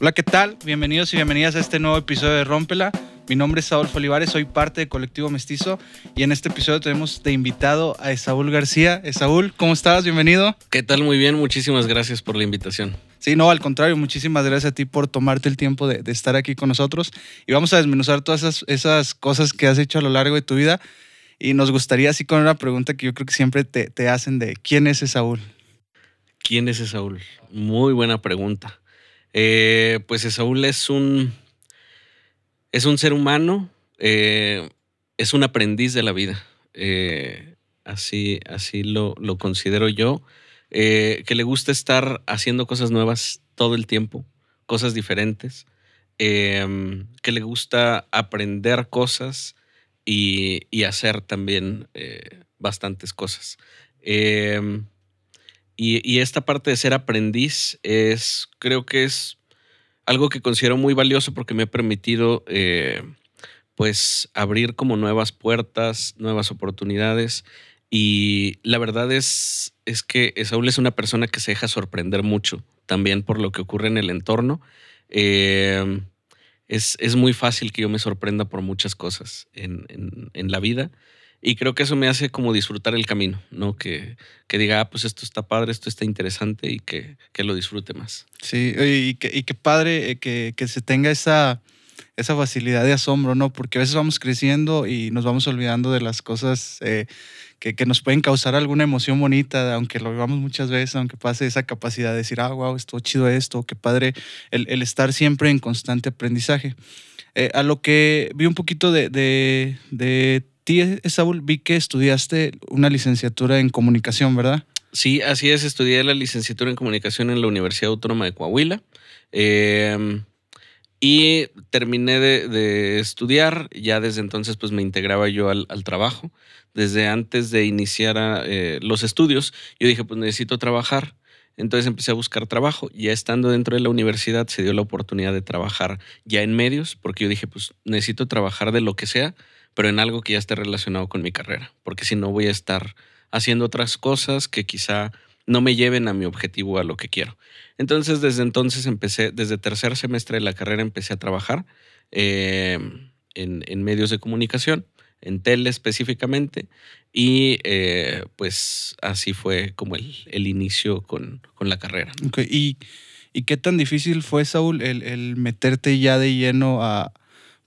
Hola, ¿qué tal? Bienvenidos y bienvenidas a este nuevo episodio de Rómpela. Mi nombre es Saúl Olivares, soy parte de Colectivo Mestizo y en este episodio tenemos de invitado a Esaúl García. Esaúl, ¿cómo estás? Bienvenido. ¿Qué tal? Muy bien, muchísimas gracias por la invitación. Sí, no, al contrario, muchísimas gracias a ti por tomarte el tiempo de, estar aquí con nosotros y vamos a desmenuzar todas esas, esas, cosas que has hecho a lo largo de tu vida y nos gustaría así con una pregunta que yo creo que siempre te, te hacen de ¿quién es Esaúl? ¿Quién es Esaúl? Muy buena pregunta. Eh, pues Esaúl es un es un ser humano, eh, es un aprendiz de la vida. Eh, así, así lo, considero yo. Que le gusta estar haciendo cosas nuevas todo el tiempo, cosas diferentes. Que le gusta aprender cosas y, hacer también bastantes cosas. Y, esta parte de ser aprendiz es, creo que es algo que considero muy valioso porque me ha permitido eh, pues abrir como nuevas puertas, nuevas oportunidades. Y la verdad es, es que Saúl es una persona que se deja sorprender mucho también por lo que ocurre en el entorno. Eh, es, es, muy fácil que yo me sorprenda por muchas cosas en, en la vida. Y creo que eso me hace como disfrutar el camino, ¿no? Que, que diga, ah, pues esto está padre, esto está interesante y que, que lo disfrute más. Sí, y que, y que padre eh, que, que, se tenga esa, esa facilidad de asombro, ¿no? Porque a veces vamos creciendo y nos vamos olvidando de las cosas eh, que, que, nos pueden causar alguna emoción bonita, aunque lo vivamos muchas veces, aunque pase esa capacidad de decir, ah, wow, estuvo chido esto, qué padre, el, el estar siempre en constante aprendizaje. Eh, a lo que vi un poquito de, de, de ti, Saúl, vi que estudiaste una licenciatura en comunicación, ¿verdad? Sí, así es. Estudié la licenciatura en comunicación en la Universidad Autónoma de Coahuila. Em, y terminé de, estudiar. Ya desde entonces, pues me integraba yo al, trabajo. Desde antes de iniciar eh, los estudios, yo dije, pues necesito trabajar. Entonces empecé a buscar trabajo. Ya estando dentro de la universidad, se dio la oportunidad de trabajar ya en medios, porque yo dije, pues necesito trabajar de lo que sea pero en algo que ya esté relacionado con mi carrera, porque si no voy a estar haciendo otras cosas que quizá no me lleven a mi objetivo, a lo que quiero. Entonces, desde entonces empecé, desde tercer semestre de la carrera empecé a trabajar eh, en, medios de comunicación, en tele específicamente, y eh, pues así fue como el, inicio con, la carrera. ¿Y, ¿Y, qué tan difícil fue, Saúl, el meterte ya de lleno a,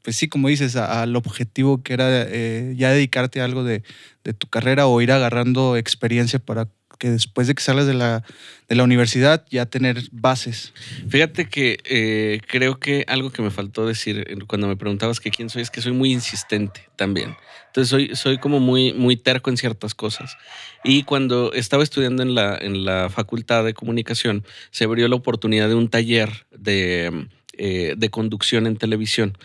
pues sí, como dices, al objetivo que era eh, ya dedicarte a algo de, tu carrera o ir agarrando experiencia para que después de que salgas de la, de la universidad ya tener bases. Fíjate que eh, creo que algo que me faltó decir cuando me preguntabas que quién soy es que soy muy insistente también. Entonces soy, soy como muy, muy terco en ciertas cosas. Y cuando estaba estudiando en la, en la facultad de comunicación, se abrió la oportunidad de un taller de, eh, de conducción en televisión.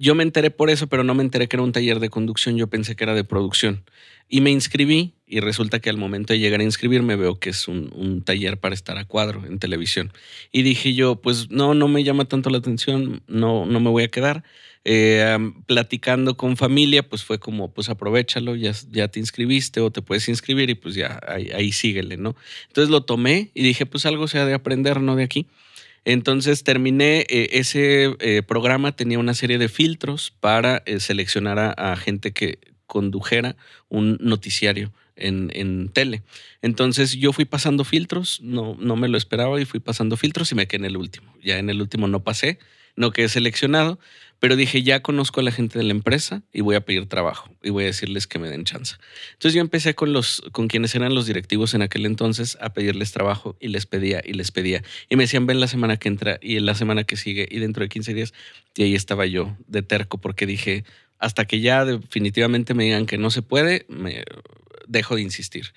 Yo me enteré por eso, pero no me enteré que era un taller de conducción, yo pensé que era de producción. Y me inscribí y resulta que al momento de llegar a inscribirme veo que es un, taller para estar a cuadro en televisión. Y dije yo, pues no, no me llama tanto la atención, no, no me voy a quedar. Eh, platicando con familia, pues fue como, pues aprovechalo, ya, ya te inscribiste o te puedes inscribir y pues ya ahí, ahí síguele, ¿no? Entonces lo tomé y dije, pues algo sea de aprender, ¿no? De aquí. Entonces terminé eh, ese eh, programa, tenía una serie de filtros para eh, seleccionar a, gente que condujera un noticiario en, tele. Entonces yo fui pasando filtros, no, no me lo esperaba y fui pasando filtros y me quedé en el último. Ya en el último no pasé, no quedé seleccionado, pero dije, ya conozco a la gente de la empresa y voy a pedir trabajo y voy a decirles que me den chance. Entonces yo empecé con los, con quienes eran los directivos en aquel entonces a pedirles trabajo y les pedía y les pedía. Y me decían, ven la semana que entra y en la semana que sigue y dentro de 15 días. Y ahí estaba yo de terco porque dije, hasta que ya definitivamente me digan que no se puede, me dejo de insistir.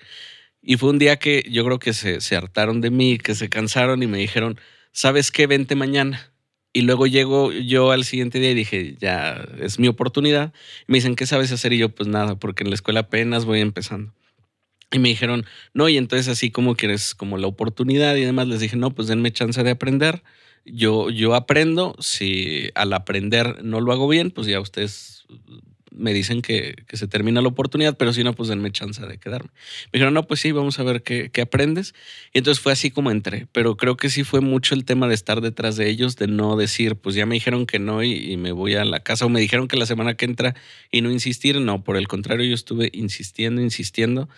Y fue un día que yo creo que se, se hartaron de mí, que se cansaron y me dijeron, ¿sabes qué? Vente mañana. Y luego llego yo al siguiente día y dije, ya es mi oportunidad. Y me dicen, ¿qué sabes hacer? Y yo, pues nada, porque en la escuela apenas voy empezando. Y me dijeron, no, y entonces así como quieres como la oportunidad y demás, les dije, no, pues denme chance de aprender. Yo, yo aprendo, si al aprender no lo hago bien, pues ya ustedes me dicen que, se termina la oportunidad, pero si no, pues denme chance de quedarme. Me dijeron, no, pues sí, vamos a ver qué, qué aprendes. Y entonces fue así como entré, pero creo que sí fue mucho el tema de estar detrás de ellos, de no decir, pues ya me dijeron que no y, me voy a la casa, o me dijeron que la semana que entra y no insistir, no, por el contrario, yo estuve insistiendo, insistiendo,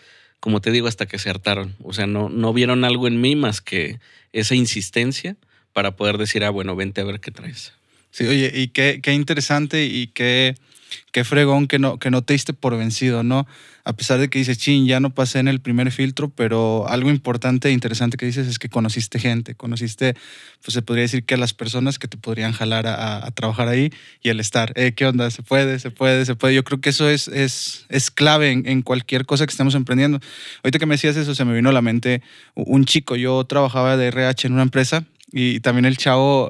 como te digo, hasta que se hartaron. O sea, no, no vieron algo en mí más que esa insistencia para poder decir, ah, bueno, vente a ver qué traes. Sí, oye, y qué, qué interesante y qué, qué fregón que no, que no te diste por vencido, ¿no? A pesar de que dices, chin, ya no pasé en el primer filtro, pero algo importante e interesante que dices es que conociste gente, conociste, pues se podría decir que a las personas que te podrían jalar a, trabajar ahí y el estar, eh, ¿qué onda? ¿Se puede? ¿Se puede? ¿Se puede? Yo creo que eso es, es, es clave en, en cualquier cosa que estemos emprendiendo. Ahorita que me decías eso, se me vino a la mente un chico, yo trabajaba de RH en una empresa y también el chavo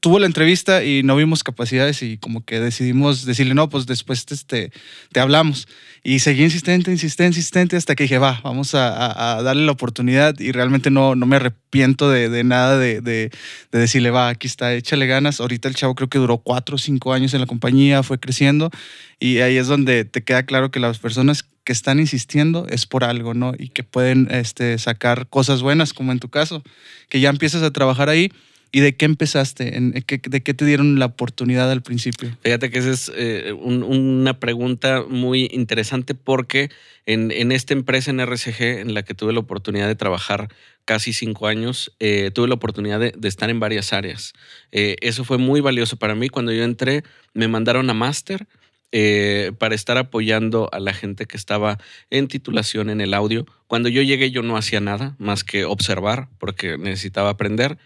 tuvo la entrevista y no vimos capacidades y como que decidimos decirle, no, pues después te, este, te hablamos. Y seguí insistente, insistente, insistente hasta que dije, va, vamos a, darle la oportunidad y realmente no, no me arrepiento de, nada de, de, decirle, va, aquí está, échale ganas. Ahorita el chavo creo que duró cuatro o cinco años en la compañía, fue creciendo y ahí es donde te queda claro que las personas que están insistiendo es por algo, ¿no? Y que pueden este, sacar cosas buenas, como en tu caso, que ya empiezas a trabajar ahí ¿Y de qué empezaste? ¿De qué te dieron la oportunidad al principio? Fíjate que esa es eh, una pregunta muy interesante porque en, esta empresa en RCG en la que tuve la oportunidad de trabajar casi cinco años, eh, tuve la oportunidad de, estar en varias áreas. Eh, eso fue muy valioso para mí. Cuando yo entré, me mandaron a máster. para estar apoyando a la gente que estaba en titulación en el audio. Cuando yo llegué yo no hacía nada más que observar porque necesitaba aprender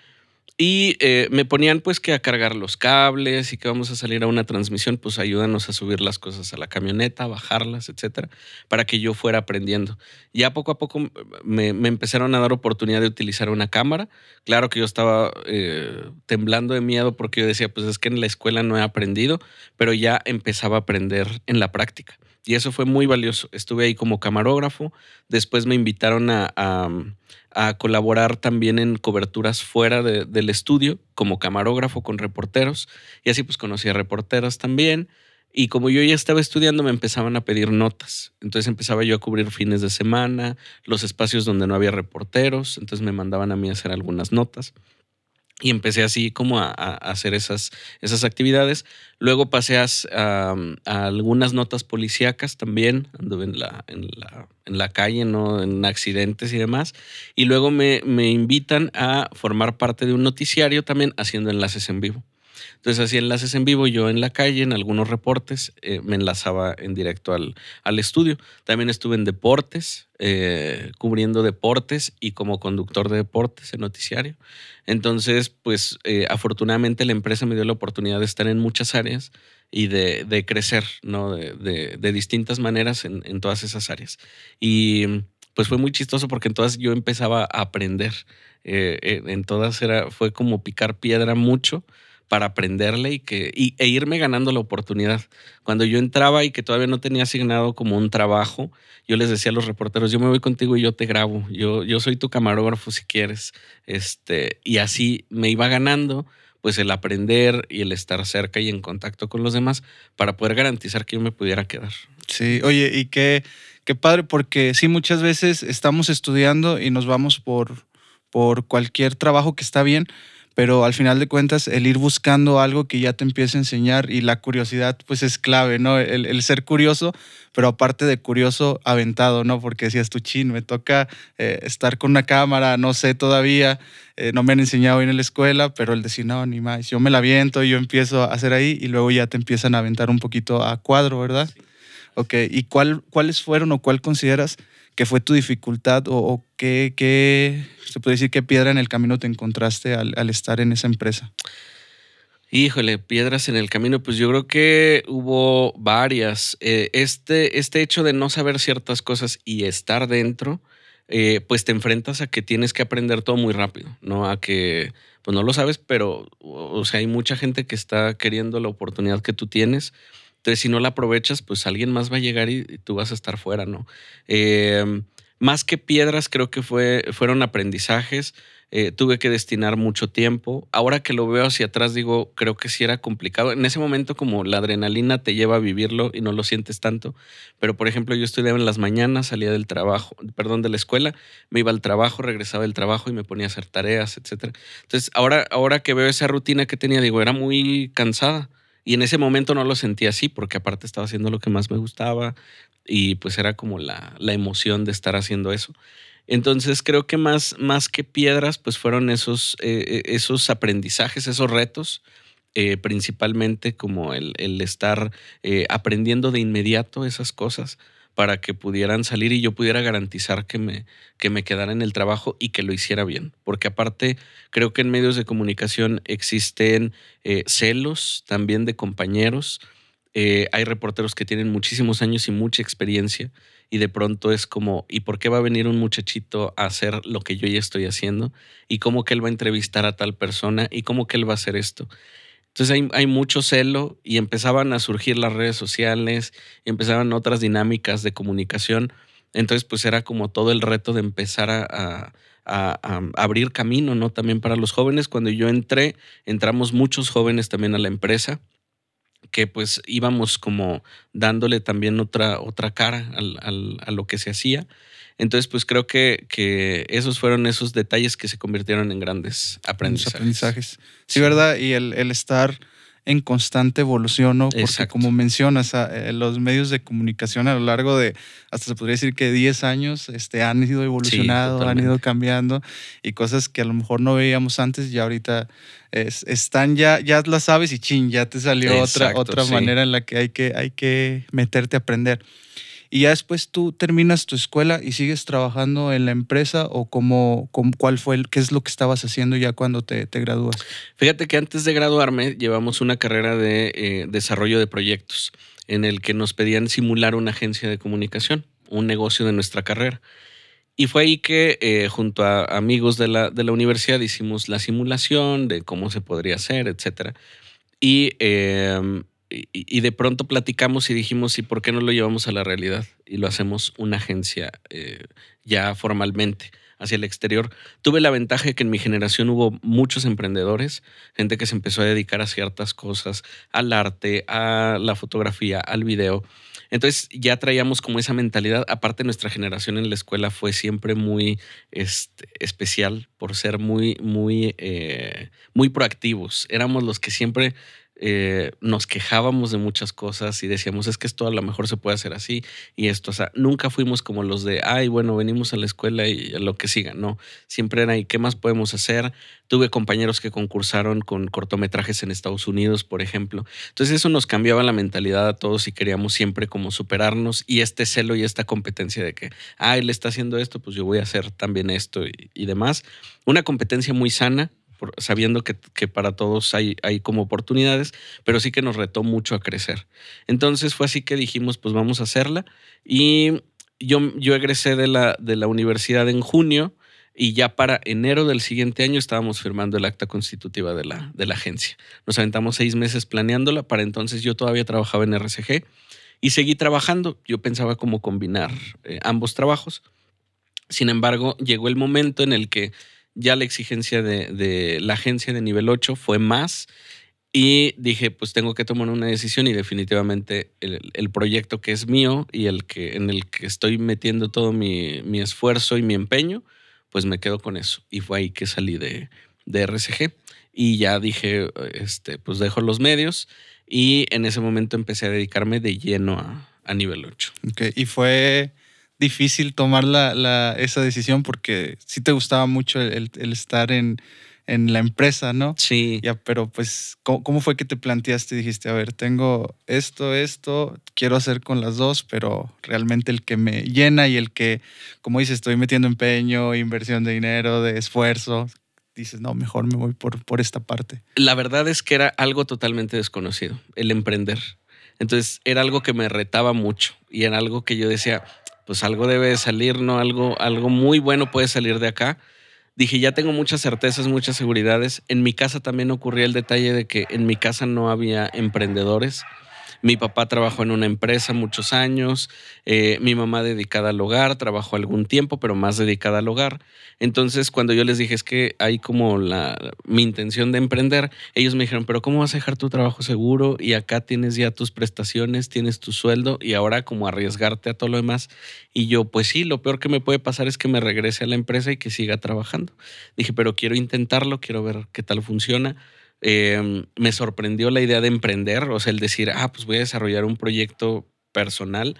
y eh, me ponían pues que a cargar los cables y que vamos a salir a una transmisión, pues ayúdanos a subir las cosas a la camioneta, bajarlas, etcétera, para que yo fuera aprendiendo. Ya poco a poco me, empezaron a dar oportunidad de utilizar una cámara. Claro que yo estaba eh, temblando de miedo porque yo decía, pues es que en la escuela no he aprendido, pero ya empezaba a aprender en la práctica. Y eso fue muy valioso. Estuve ahí como camarógrafo. Después me invitaron a, a, colaborar también en coberturas fuera del estudio, como camarógrafo con reporteros. Y así pues conocí a reporteros también. Y como yo ya estaba estudiando, me empezaban a pedir notas. Entonces empezaba yo a cubrir fines de semana, los espacios donde no había reporteros. Entonces me mandaban a mí a hacer algunas notas. Y empecé así como a, hacer esas, esas actividades. Luego pasé a, algunas notas policíacas también, anduve en la, en la, en la calle, ¿no? en accidentes y demás. Y luego me, me invitan a formar parte de un noticiario también haciendo enlaces en vivo. Entonces hacía enlaces en vivo, yo en la calle, en algunos reportes, eh, me enlazaba en directo al, al, estudio. También estuve en deportes, eh, cubriendo deportes y como conductor de deportes en noticiario. Entonces, pues eh, afortunadamente la empresa me dio la oportunidad de estar en muchas áreas y de, de crecer, ¿no? De, de, distintas maneras en, en, todas esas áreas. Y pues fue muy chistoso porque en todas yo empezaba a aprender. en todas era, fue como picar piedra mucho para aprenderle y, que, e irme ganando la oportunidad. Cuando yo entraba y que todavía no tenía asignado como un trabajo, yo les decía a los reporteros, yo me voy contigo y yo te grabo, yo, yo soy tu camarógrafo si quieres. Este, y así me iba ganando pues el aprender y el estar cerca y en contacto con los demás para poder garantizar que yo me pudiera quedar. Sí, oye, y qué, qué padre, porque sí, muchas veces estamos estudiando y nos vamos por, por cualquier trabajo que está bien, pero al final de cuentas el ir buscando algo que ya te empiece a enseñar y la curiosidad pues es clave, ¿no? El, ser curioso, pero aparte de curioso, aventado, ¿no? Porque decías tu chin, me toca eh, estar con una cámara, no sé todavía, eh, no me han enseñado bien en la escuela, pero el decir, no, ni más, yo me la aviento, yo empiezo a hacer ahí y luego ya te empiezan a aventar un poquito a cuadro, ¿verdad? Ok, ¿y cuál, cuáles fueron o cuál consideras ¿Qué fue tu dificultad o, qué, qué, se puede decir, qué piedra en el camino te encontraste al, estar en esa empresa? Híjole, piedras en el camino, pues yo creo que hubo varias. Eh, este, este hecho de no saber ciertas cosas y estar dentro, eh, pues te enfrentas a que tienes que aprender todo muy rápido, ¿no? A que, pues no lo sabes, pero, o sea, hay mucha gente que está queriendo la oportunidad que tú tienes entonces, si no la aprovechas, pues alguien más va a llegar y, tú vas a estar fuera, ¿no? Em, más que piedras, creo que fue, fueron aprendizajes. eh, tuve que destinar mucho tiempo. Ahora que lo veo hacia atrás, digo, creo que sí era complicado. En ese momento como la adrenalina te lleva a vivirlo y no lo sientes tanto. Pero, por ejemplo, yo estudiaba en las mañanas, salía del trabajo, perdón, de la escuela, me iba al trabajo, regresaba del trabajo y me ponía a hacer tareas, etc. Entonces, ahora, ahora que veo esa rutina que tenía, digo, era muy cansada. Y en ese momento no lo sentía así, porque aparte estaba haciendo lo que más me gustaba y pues era como la, la emoción de estar haciendo eso. Entonces creo que más, más que piedras, pues fueron esos, eh, eh, esos aprendizajes, esos retos, eh, principalmente como el, estar aprendiendo de inmediato esas cosas para que pudieran salir y yo pudiera garantizar que me, que me quedara en el trabajo y que lo hiciera bien. Porque aparte, creo que en medios de comunicación existen celos también de compañeros. hay reporteros que tienen muchísimos años y mucha experiencia y de pronto es como, ¿y por qué va a venir un muchachito a hacer lo que yo ya estoy haciendo? ¿Y cómo que él va a entrevistar a tal persona? ¿Y cómo que él va a hacer esto? Entonces hay, hay mucho celo y empezaban a surgir las redes sociales, empezaban otras dinámicas de comunicación. Entonces pues era como todo el reto de empezar a, a abrir camino, ¿no? También para los jóvenes. Cuando yo entré, entramos muchos jóvenes también a la empresa que pues íbamos como dándole también otra, otra cara al, a lo que se hacía. Entonces, pues creo que, que, esos fueron esos detalles que se convirtieron en grandes aprendizajes. aprendizajes. Sí, ¿verdad? Y el, el estar en constante evolución, ¿no? Porque como mencionas, eh, los medios de comunicación a lo largo de, hasta se podría decir que 10 años, este, han ido evolucionando, han ido cambiando y cosas que a lo mejor no veíamos antes y ahorita están ya, ya las sabes y chin, ya te salió otra, otra manera en la que hay, que hay que meterte a aprender y ya después tú terminas tu escuela y sigues trabajando en la empresa o cómo, cuál fue el, qué es lo que estabas haciendo ya cuando te, te gradúas. Fíjate que antes de graduarme llevamos una carrera de eh, desarrollo de proyectos en el que nos pedían simular una agencia de comunicación, un negocio de nuestra carrera. Y fue ahí que eh, junto a amigos de la, de la universidad hicimos la simulación de cómo se podría hacer, etc. Y em, y, de pronto platicamos y dijimos, ¿y por qué no lo llevamos a la realidad? Y lo hacemos una agencia eh, ya formalmente hacia el exterior. Tuve la ventaja de que en mi generación hubo muchos emprendedores, gente que se empezó a dedicar a ciertas cosas, al arte, a la fotografía, al video. Entonces ya traíamos como esa mentalidad. Aparte, nuestra generación en la escuela fue siempre muy este, especial por ser muy, muy, eh, muy proactivos. Éramos los que siempre eh, nos quejábamos de muchas cosas y decíamos, es que esto a lo mejor se puede hacer así y esto, o sea, nunca fuimos como los de, ay, bueno, venimos a la escuela y lo que siga, no, siempre era, ¿y qué más podemos hacer? Tuve compañeros que concursaron con cortometrajes en Estados Unidos, por ejemplo. Entonces eso nos cambiaba la mentalidad a todos y queríamos siempre como superarnos y este celo y esta competencia de que, ah, él está haciendo esto, pues yo voy a hacer también esto y, y demás. Una competencia muy sana, sabiendo que, para todos hay, hay, como oportunidades, pero sí que nos retó mucho a crecer. Entonces fue así que dijimos, pues vamos a hacerla. Y yo, yo egresé de la, de la universidad en junio y ya para enero del siguiente año estábamos firmando el acta constitutiva de la, de la agencia. Nos aventamos seis meses planeándola, para entonces yo todavía trabajaba en RCG y seguí trabajando. Yo pensaba cómo combinar eh, ambos trabajos. Sin embargo, llegó el momento en el que ya la exigencia de, la agencia de nivel 8 fue más y dije, pues tengo que tomar una decisión y definitivamente el, proyecto que es mío y el que, en el que estoy metiendo todo mi, esfuerzo y mi empeño, pues me quedo con eso. Y fue ahí que salí de, de RCG y ya dije, este, pues dejo los medios y en ese momento empecé a dedicarme de lleno a, a nivel 8. Okay. Y fue difícil tomar la, esa decisión porque sí te gustaba mucho el, estar en, la empresa, ¿no? Sí. Ya, pero pues, ¿cómo, fue que te planteaste? Dijiste, a ver, tengo esto, esto, quiero hacer con las dos, pero realmente el que me llena y el que, como dices, estoy metiendo empeño, inversión de dinero, de esfuerzo, dices, no, mejor me voy por, por esta parte. La verdad es que era algo totalmente desconocido, el emprender. Entonces era algo que me retaba mucho y era algo que yo decía, pues algo debe salir, ¿no? Algo, algo muy bueno puede salir de acá. Dije, ya tengo muchas certezas, muchas seguridades. En mi casa también ocurría el detalle de que en mi casa no había emprendedores. Mi papá trabajó en una empresa muchos años, eh, mi mamá dedicada al hogar, trabajó algún tiempo, pero más dedicada al hogar. Entonces, cuando yo les dije es que hay como la, mi intención de emprender, ellos me dijeron, pero ¿cómo vas a dejar tu trabajo seguro? Y acá tienes ya tus prestaciones, tienes tu sueldo y ahora como arriesgarte a todo lo demás. Y yo, pues sí, lo peor que me puede pasar es que me regrese a la empresa y que siga trabajando. Dije, pero quiero intentarlo, quiero ver qué tal funciona. Em, me sorprendió la idea de emprender, o sea, el decir, ah, pues voy a desarrollar un proyecto personal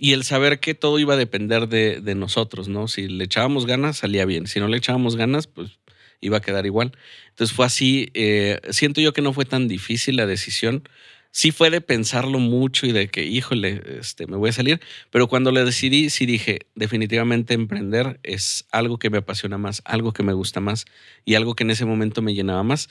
y el saber que todo iba a depender de, nosotros, ¿no? Si le echábamos ganas, salía bien. Si no le echábamos ganas, pues iba a quedar igual. Entonces fue así. Eh, siento yo que no fue tan difícil la decisión. Sí fue de pensarlo mucho y de que, híjole, este, me voy a salir. Pero cuando le decidí, sí dije, definitivamente emprender es algo que me apasiona más, algo que me gusta más y algo que en ese momento me llenaba más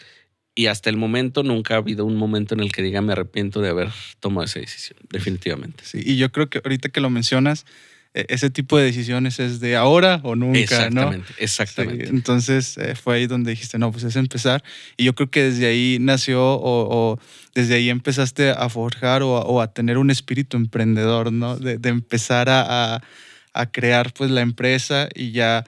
y hasta el momento nunca ha habido un momento en el que diga me arrepiento de haber tomado esa decisión, definitivamente. Sí, y yo creo que ahorita que lo mencionas, e, ese tipo de decisiones es de ahora o nunca, exactamente, Exactamente. entonces eh, fue ahí donde dijiste, no, pues es empezar. Y yo creo que desde ahí nació o, desde ahí empezaste a forjar o, a tener un espíritu emprendedor, ¿no? De, empezar a, a, crear pues la empresa y ya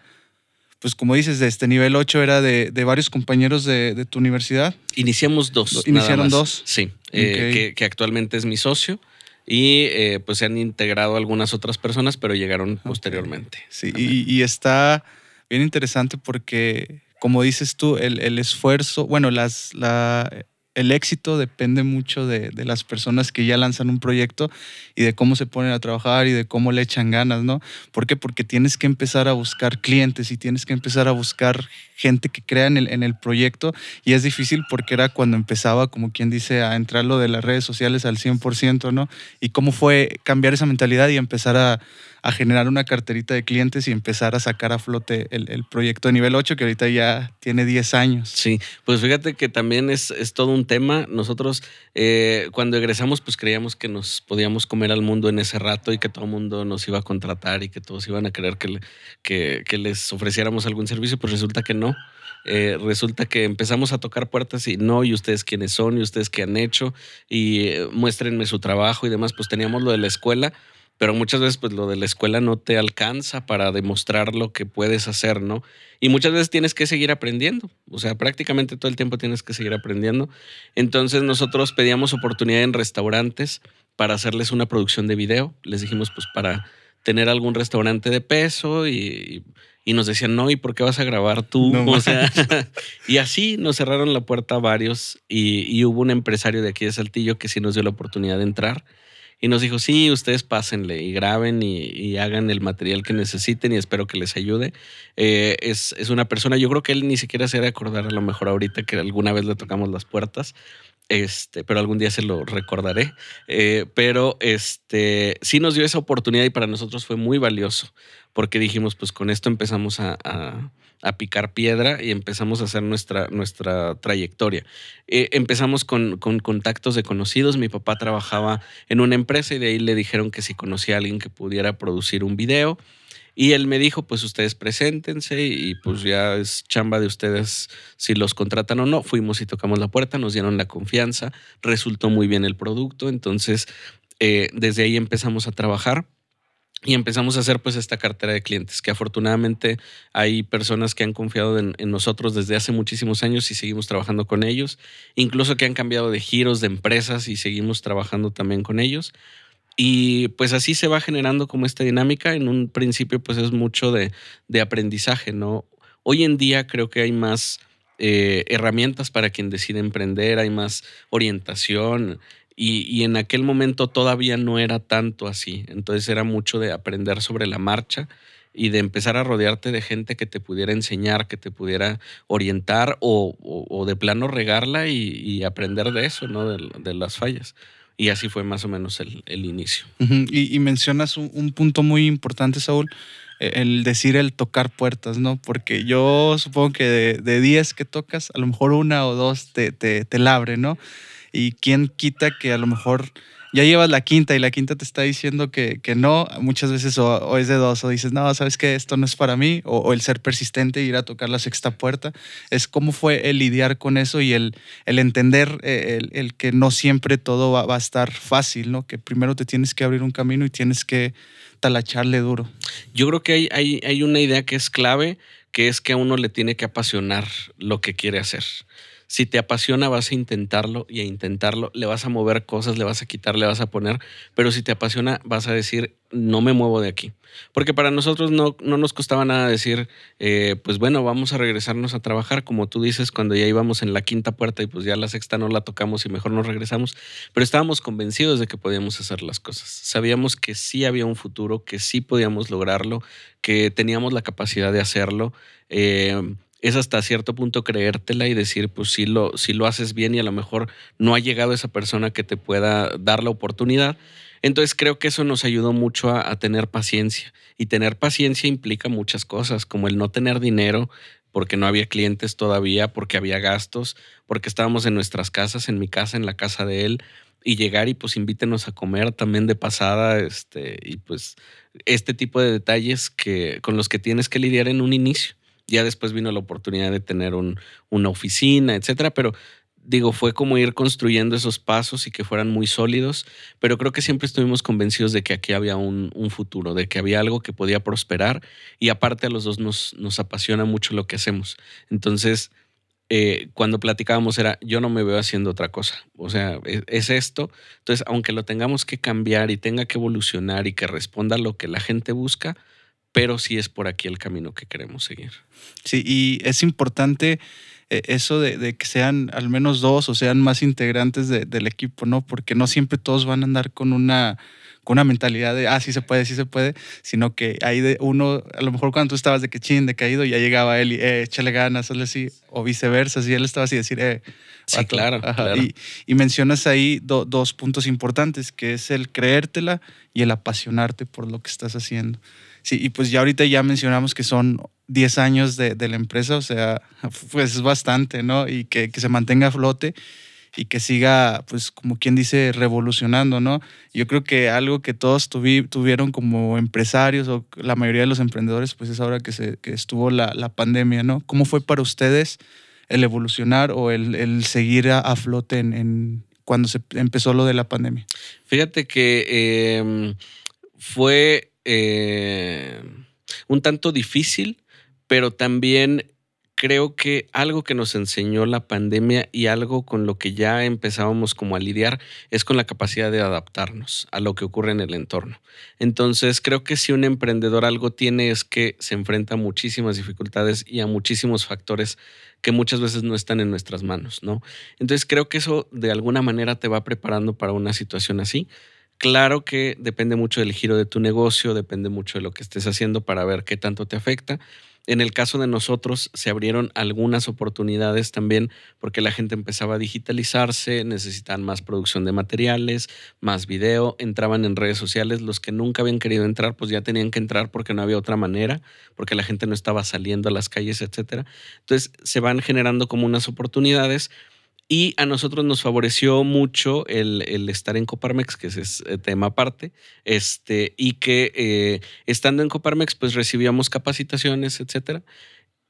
pues como dices, de este nivel 8 era de, varios compañeros de, tu universidad. Iniciamos dos. ¿Iniciaron dos? Sí, eh, que, actualmente es mi socio. Y eh, pues se han integrado algunas otras personas, pero llegaron posteriormente. Sí, y, está bien interesante porque, como dices tú, el, el esfuerzo, bueno, las, la, el éxito depende mucho de, las personas que ya lanzan un proyecto y de cómo se ponen a trabajar y de cómo le echan ganas, ¿no? ¿Por qué? Porque tienes que empezar a buscar clientes y tienes que empezar a buscar gente que crea en el, en el proyecto y es difícil porque era cuando empezaba, como quien dice, a entrar lo de las redes sociales al 100%, ¿no? Y cómo fue cambiar esa mentalidad y empezar a, a generar una carterita de clientes y empezar a sacar a flote el, proyecto de nivel 8 que ahorita ya tiene 10 años. Sí, pues fíjate que también es, es todo un tema. Nosotros eh, cuando egresamos pues creíamos que nos podíamos comer al mundo en ese rato y que todo el mundo nos iba a contratar y que todos iban a querer que, que, que les ofreciéramos algún servicio, pues resulta que no. Eh, resulta que empezamos a tocar puertas y no, y ustedes quiénes son, y ustedes qué han hecho, y eh, muéstrenme su trabajo y demás. Pues teníamos lo de la escuela, pero muchas veces pues lo de la escuela no te alcanza para demostrar lo que puedes hacer, ¿no? Y muchas veces tienes que seguir aprendiendo, o sea, prácticamente todo el tiempo tienes que seguir aprendiendo. Entonces nosotros pedíamos oportunidad en restaurantes para hacerles una producción de video, les dijimos pues para tener algún restaurante de peso y, nos decían, no, ¿y por qué vas a grabar tú? o sea, y así nos cerraron la puerta a varios y, y hubo un empresario de aquí de Saltillo que sí nos dio la oportunidad de entrar y nos dijo, sí, ustedes pásenle y graben y, hagan el material que necesiten y espero que les ayude. Eh, es, es, una persona, yo creo que él ni siquiera se debe acordar a lo mejor ahorita que alguna vez le tocamos las puertas, este, pero algún día se lo recordaré. Eh, pero este, sí nos dio esa oportunidad y para nosotros fue muy valioso porque dijimos, pues con esto empezamos a a picar piedra y empezamos a hacer nuestra, nuestra trayectoria. Eh, empezamos con, con, contactos de conocidos. Mi papá trabajaba en una empresa y de ahí le dijeron que si conocía a alguien que pudiera producir un video. Y él me dijo, pues ustedes preséntense y pues ya es chamba de ustedes si los contratan o no. Fuimos y tocamos la puerta, nos dieron la confianza, resultó muy bien el producto, entonces eh, desde ahí empezamos a trabajar y empezamos a hacer pues esta cartera de clientes, que afortunadamente hay personas que han confiado en, nosotros desde hace muchísimos años y seguimos trabajando con ellos, incluso que han cambiado de giros de empresas y seguimos trabajando también con ellos. Y pues así se va generando como esta dinámica. En un principio pues es mucho de, aprendizaje, ¿no? Hoy en día creo que hay más eh, herramientas para quien decide emprender, hay más orientación, y, en aquel momento todavía no era tanto así. Entonces era mucho de aprender sobre la marcha y de empezar a rodearte de gente que te pudiera enseñar, que te pudiera orientar o, de plano regarla y, aprender de eso, ¿no? De, las fallas. Y así fue más o menos el, inicio. y, mencionas un, punto muy importante, Saúl, e, el decir el tocar puertas, ¿no? Porque yo supongo que de 10 que tocas, a lo mejor una o dos te, te, te labre, ¿no? y quién quita que a lo mejor ya llevas la quinta y la quinta te está diciendo que, que no, muchas veces o, es de dos, o dices, no, sabes que esto no es para mí, o, el ser persistente, ir a tocar la sexta puerta, es cómo fue el lidiar con eso y el, el entender eh, el, que no siempre todo va, va, a estar fácil, ¿no? Que primero te tienes que abrir un camino y tienes que talacharle duro. Yo creo que hay, hay, hay una idea que es clave, que es que a uno le tiene que apasionar lo que quiere hacer. Si te apasiona, vas a intentarlo y a intentarlo, le vas a mover cosas, le vas a quitar, le vas a poner, pero si te apasiona, vas a decir, no me muevo de aquí. Porque para nosotros no, no nos costaba nada decir, eh, pues bueno, vamos a regresarnos a trabajar, como tú dices, cuando ya íbamos en la quinta puerta y pues ya la sexta no la tocamos y mejor nos regresamos, pero estábamos convencidos de que podíamos hacer las cosas. Sabíamos que sí había un futuro, que sí podíamos lograrlo, que teníamos la capacidad de hacerlo. Eh, es hasta cierto punto creértela y decir, pues si lo, si lo haces bien y a lo mejor no ha llegado esa persona que te pueda dar la oportunidad. Entonces creo que eso nos ayudó mucho a, tener paciencia. Y tener paciencia implica muchas cosas, como el no tener dinero, porque no había clientes todavía, porque había gastos, porque estábamos en nuestras casas, en mi casa, en la casa de él, y llegar y pues invítenos a comer también de pasada, este, y pues este tipo de detalles que, con los que tienes que lidiar en un inicio. Ya después vino la oportunidad de tener una oficina, etcétera, pero digo, fue como ir construyendo esos pasos y que fueran muy sólidos, pero creo que siempre estuvimos convencidos de que aquí había un, futuro, de que había algo que podía prosperar y aparte a los dos nos, apasiona mucho lo que hacemos. Entonces, eh, cuando platicábamos era, yo no me veo haciendo otra cosa, o sea, es, es, esto, entonces, aunque lo tengamos que cambiar y tenga que evolucionar y que responda a lo que la gente busca, pero sí es por aquí el camino que queremos seguir. Sí, y es importante eh, eso de, que sean al menos dos o sean más integrantes del equipo, ¿no? Porque no siempre todos van a andar con una, con una mentalidad de, ah, sí se puede, sí se puede, sino que hay de uno, a lo mejor cuando tú estabas de que chin, de caído, ya llegaba él y, eh, échale ganas, hazle así, o viceversa, si él estaba así, decir, eh, Sí, claro. Y, mencionas ahí dos puntos importantes, que es el creértela y el apasionarte por lo que estás haciendo. Sí, y pues ya ahorita ya mencionamos que son 10 años de, la empresa, o sea, pues es bastante, ¿no? Y que, se mantenga a flote y que siga, pues como quien dice, revolucionando, ¿no? Yo creo que algo que todos tuvieron como empresarios o la mayoría de los emprendedores, pues es ahora que, se, estuvo la, pandemia, ¿no? ¿Cómo fue para ustedes el evolucionar o el, seguir a, flote en, cuando se empezó lo de la pandemia? Fíjate que em, fue eh, un tanto difícil, pero también creo que algo que nos enseñó la pandemia y algo con lo que ya empezábamos como a lidiar es con la capacidad de adaptarnos a lo que ocurre en el entorno. Entonces, creo que si un emprendedor algo tiene es que se enfrenta a muchísimas dificultades y a muchísimos factores que muchas veces no están en nuestras manos, ¿no? Entonces, creo que eso de alguna manera te va preparando para una situación así. Claro que depende mucho del giro de tu negocio, depende mucho de lo que estés haciendo para ver qué tanto te afecta. En el caso de nosotros se abrieron algunas oportunidades también porque la gente empezaba a digitalizarse, necesitaban más producción de materiales, más video, entraban en redes sociales, los que nunca habían querido entrar pues ya tenían que entrar porque no había otra manera, porque la gente no estaba saliendo a las calles, etcétera. Entonces se van generando como unas oportunidades y a nosotros nos favoreció mucho el, estar en Coparmex, que es eh, tema aparte, este, y que eh, estando en Coparmex, pues recibíamos capacitaciones, etcétera.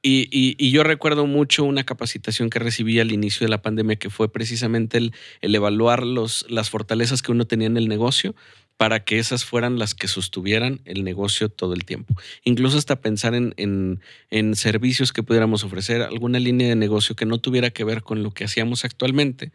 Y, yo recuerdo mucho una capacitación que recibí al inicio de la pandemia, que fue precisamente el, evaluar las fortalezas que uno tenía en el negocio para que esas fueran las que sostuvieran el negocio todo el tiempo. Incluso hasta pensar en, en, servicios que pudiéramos ofrecer, alguna línea de negocio que no tuviera que ver con lo que hacíamos actualmente,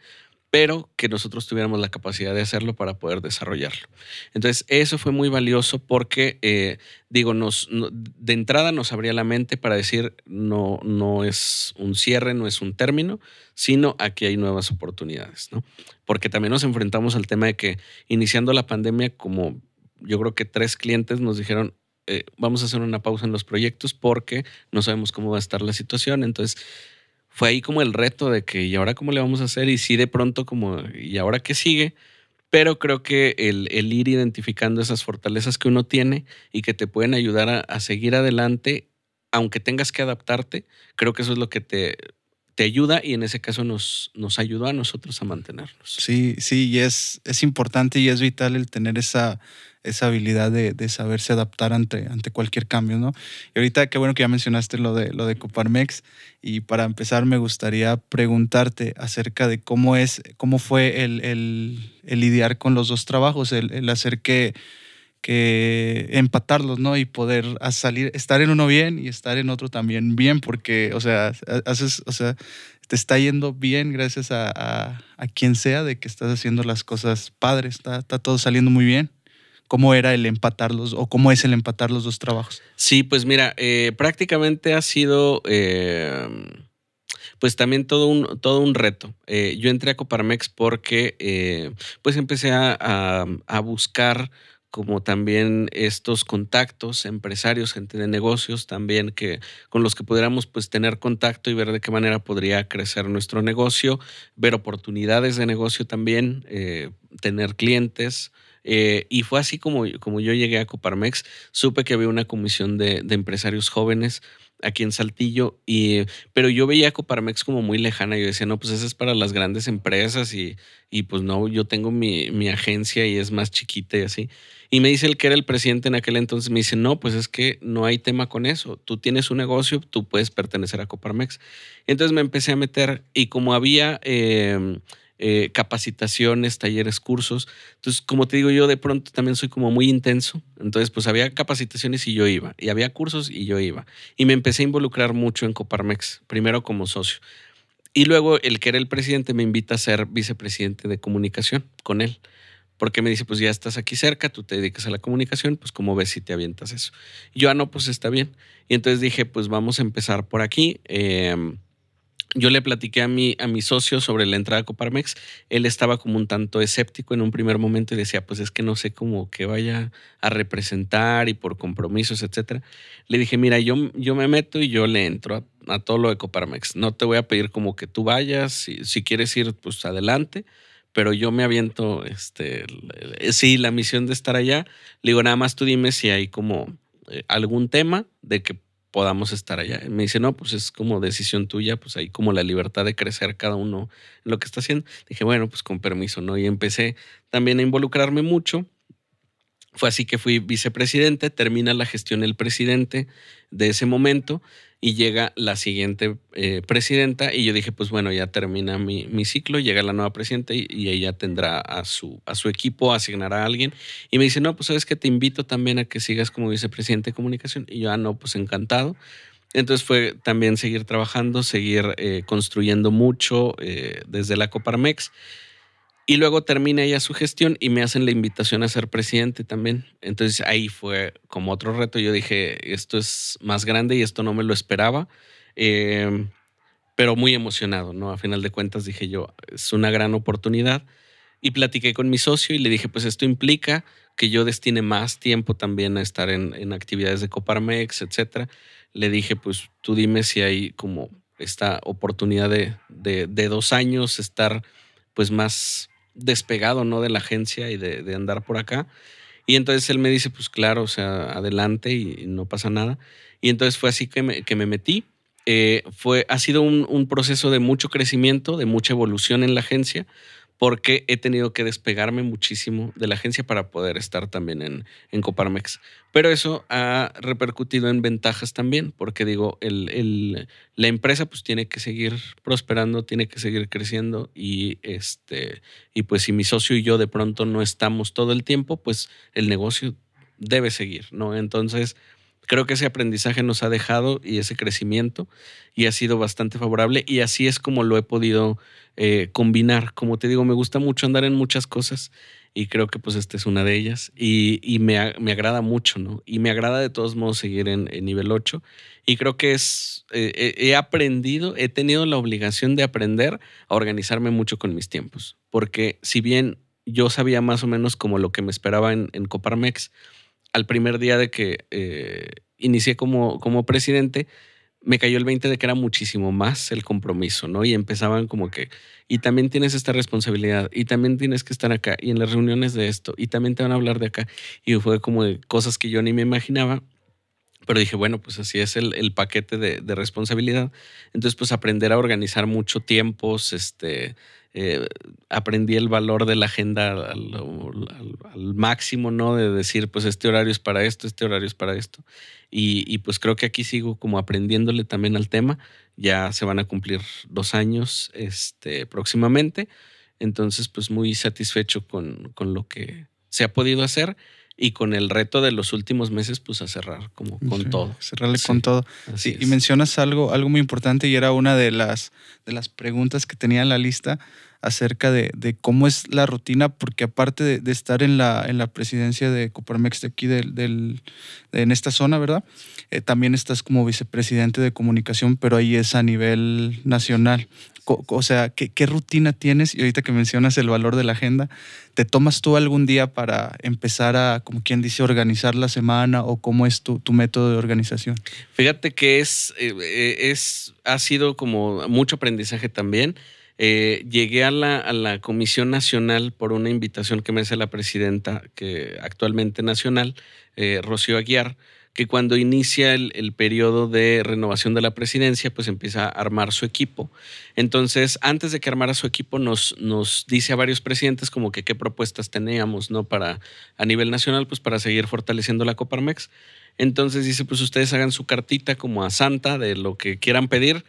pero que nosotros tuviéramos la capacidad de hacerlo para poder desarrollarlo. Entonces, eso fue muy valioso porque, eh, digo, nos, de entrada nos abría la mente para decir, no, no es un cierre, no es un término, sino aquí hay nuevas oportunidades, ¿no? Porque también nos enfrentamos al tema de que iniciando la pandemia, como yo creo que tres clientes nos dijeron, eh, vamos a hacer una pausa en los proyectos porque no sabemos cómo va a estar la situación. Entonces, fue ahí como el reto de que, ¿y ahora cómo le vamos a hacer? Y sí, de pronto como, ¿y ahora qué sigue? Pero creo que el, ir identificando esas fortalezas que uno tiene y que te pueden ayudar a, seguir adelante, aunque tengas que adaptarte, creo que eso es lo que te, te ayuda y en ese caso nos, nos ayudó a nosotros a mantenernos. Sí, sí, y es, es importante y es vital el tener esa, esa habilidad de, de, saberse adaptar ante, ante cualquier cambio, ¿no? Y ahorita qué bueno que ya mencionaste lo de, lo de Coparmex y para empezar me gustaría preguntarte acerca de cómo es, cómo fue el, el, lidiar con los dos trabajos, el, el hacer que que empatarlos, ¿no? Y poder salir, estar en uno bien y estar en otro también bien, porque, o sea, haces, o sea, te está yendo bien gracias a, a, a quien sea de que estás haciendo las cosas padres, está, está todo saliendo muy bien cómo era el empatarlos o cómo es el empatar los dos trabajos. Sí, pues mira, eh, prácticamente ha sido eh, pues también todo un, todo un reto. Eh, yo entré a Coparmex porque pues empecé a, a, buscar como también estos contactos, empresarios, gente de negocios también que con los que pudiéramos pues tener contacto y ver de qué manera podría crecer nuestro negocio, ver oportunidades de negocio también, tener clientes. Eh, y fue así como, como yo llegué a Coparmex, supe que había una comisión de, de empresarios jóvenes aquí en Saltillo, y, pero yo veía a Coparmex como muy lejana. Yo decía, no, pues eso es para las grandes empresas y, y pues no, yo tengo mi, mi, agencia y es más chiquita y así. Y me dice el que era el presidente en aquel entonces, me dice, no, pues es que no hay tema con eso. Tú tienes un negocio, tú puedes pertenecer a Coparmex. Entonces me empecé a meter y como había... Eh, eh, capacitaciones, talleres, cursos. Entonces, como te digo, yo de pronto también soy como muy intenso. Entonces, pues había capacitaciones y yo iba, y había cursos y yo iba. Y me empecé a involucrar mucho en Coparmex, primero como socio. Y luego el que era el presidente me invita a ser vicepresidente de comunicación con él. Porque me dice, pues ya estás aquí cerca, tú te dedicas a la comunicación, pues como ves si te avientas eso. Yo, ah, no, pues está bien. Y entonces dije, pues vamos a empezar por aquí. Eh, yo le platiqué a mi, a mi socio sobre la entrada a Coparmex. Él estaba como un tanto escéptico en un primer momento y decía, pues es que no sé cómo que vaya a representar y por compromisos, etcétera. Le dije, mira, yo, yo me meto y yo le entro a, a, todo lo de Coparmex. No te voy a pedir como que tú vayas. Si, si quieres ir, pues adelante. Pero yo me aviento, este, sí, la misión de estar allá. Le digo, nada más tú dime si hay como eh, algún tema de que podamos estar allá. Me dice, no, pues es como decisión tuya, pues hay como la libertad de crecer cada uno en lo que está haciendo. Dije, bueno, pues con permiso, ¿no? Y empecé también a involucrarme mucho. Fue así que fui vicepresidente, termina la gestión el presidente de ese momento y llega la siguiente eh, presidenta y yo dije, pues bueno, ya termina mi, mi ciclo, llega la nueva presidenta y, y, ella tendrá a su, a su equipo, asignará a alguien. Y me dice, no, pues sabes que te invito también a que sigas como vicepresidente de comunicación. Y yo, ah, no, pues encantado. Entonces fue también seguir trabajando, seguir eh, construyendo mucho eh, desde la Coparmex. Y luego termina ella su gestión y me hacen la invitación a ser presidente también. Entonces ahí fue como otro reto. Yo dije, esto es más grande y esto no me lo esperaba, eh, pero muy emocionado, ¿no? A final de cuentas dije yo, es una gran oportunidad. Y platiqué con mi socio y le dije, pues esto implica que yo destine más tiempo también a estar en, en actividades de Coparmex, etcétera. Le dije, pues tú dime si hay como esta oportunidad de, de dos años estar pues más despegado, ¿no? De la agencia y de, de, andar por acá. Y entonces él me dice, pues claro, o sea, adelante y, no pasa nada. Y entonces fue así que me, que me metí. Eh, fue, ha sido un, un, proceso de mucho crecimiento, de mucha evolución en la agencia, porque he tenido que despegarme muchísimo de la agencia para poder estar también en, en Coparmex. Pero eso ha repercutido en ventajas también, porque digo, el, el, la empresa pues tiene que seguir prosperando, tiene que seguir creciendo y, este, y pues si mi socio y yo de pronto no estamos todo el tiempo, pues el negocio debe seguir, ¿no? Entonces, creo que ese aprendizaje nos ha dejado y ese crecimiento y ha sido bastante favorable y así es como lo he podido eh, combinar. Como te digo, me gusta mucho andar en muchas cosas y creo que pues esta es una de ellas y, me, agrada mucho, ¿no? Y me agrada de todos modos seguir en, en nivel 8 y creo que es, eh, he aprendido, he tenido la obligación de aprender a organizarme mucho con mis tiempos, porque si bien yo sabía más o menos como lo que me esperaba en Coparmex, al primer día de que eh, inicié como, como presidente, me cayó el 20 de que era muchísimo más el compromiso, ¿no? Y empezaban como que, y también tienes esta responsabilidad, y también tienes que estar acá, y en las reuniones de esto, y también te van a hablar de acá. Y fue como de cosas que yo ni me imaginaba, Pero dije, bueno, pues así es el, paquete de, responsabilidad. Entonces, pues aprender a organizar mucho tiempos, este, eh, aprendí el valor de la agenda al, máximo, ¿no? De decir, pues este horario es para esto, este horario es para esto. Y, y, pues creo que aquí sigo como aprendiéndole también al tema. Ya se van a cumplir dos años este, próximamente. Entonces, pues muy satisfecho con, con lo que se ha podido hacer y con el reto de los últimos meses, pues a cerrar como con todo. Cerrarle con todo. Sí, y mencionas algo, algo muy importante y era una de las, de las preguntas que tenía en la lista acerca de, cómo es la rutina, porque aparte de, estar en la, en la presidencia de Coparmex de aquí del, del en esta zona, ¿verdad? Eh, también estás como vicepresidente de comunicación, pero ahí es a nivel nacional o sea, ¿qué, rutina tienes? Y ahorita que mencionas el valor de la agenda, ¿te tomas tú algún día para empezar a, como quien dice, organizar la semana o cómo es tu, método de organización? Fíjate que es, eh, eh, es, ha sido como mucho aprendizaje también. Eh, llegué a la, a la, Comisión Nacional por una invitación que me hace la presidenta, que actualmente nacional, Rocío Aguiar, que cuando inicia el, periodo de renovación de la presidencia, pues empieza a armar su equipo. Entonces, antes de que armara su equipo, nos, nos dice a varios presidentes como que qué propuestas teníamos, ¿no? Para, a nivel nacional, pues para seguir fortaleciendo la Coparmex. Entonces dice, pues ustedes hagan su cartita como a Santa de lo que quieran pedir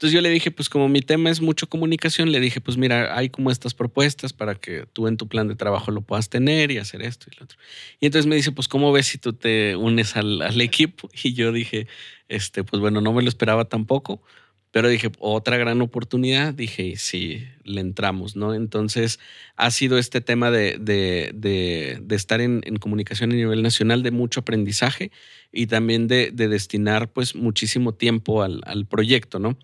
entonces yo le dije, pues como mi tema es mucho comunicación, le dije, pues mira, hay como estas propuestas para que tú en tu plan de trabajo lo puedas tener y hacer esto y lo otro. Y entonces me dice, pues ¿cómo ves si tú te unes al, equipo? Y yo dije, este, pues bueno, no me lo esperaba tampoco, pero dije, otra gran oportunidad, dije, y sí, le entramos, ¿no? Entonces ha sido este tema de, de, de, estar en, comunicación a nivel nacional, de mucho aprendizaje y también de, destinar pues muchísimo tiempo al proyecto, ¿no?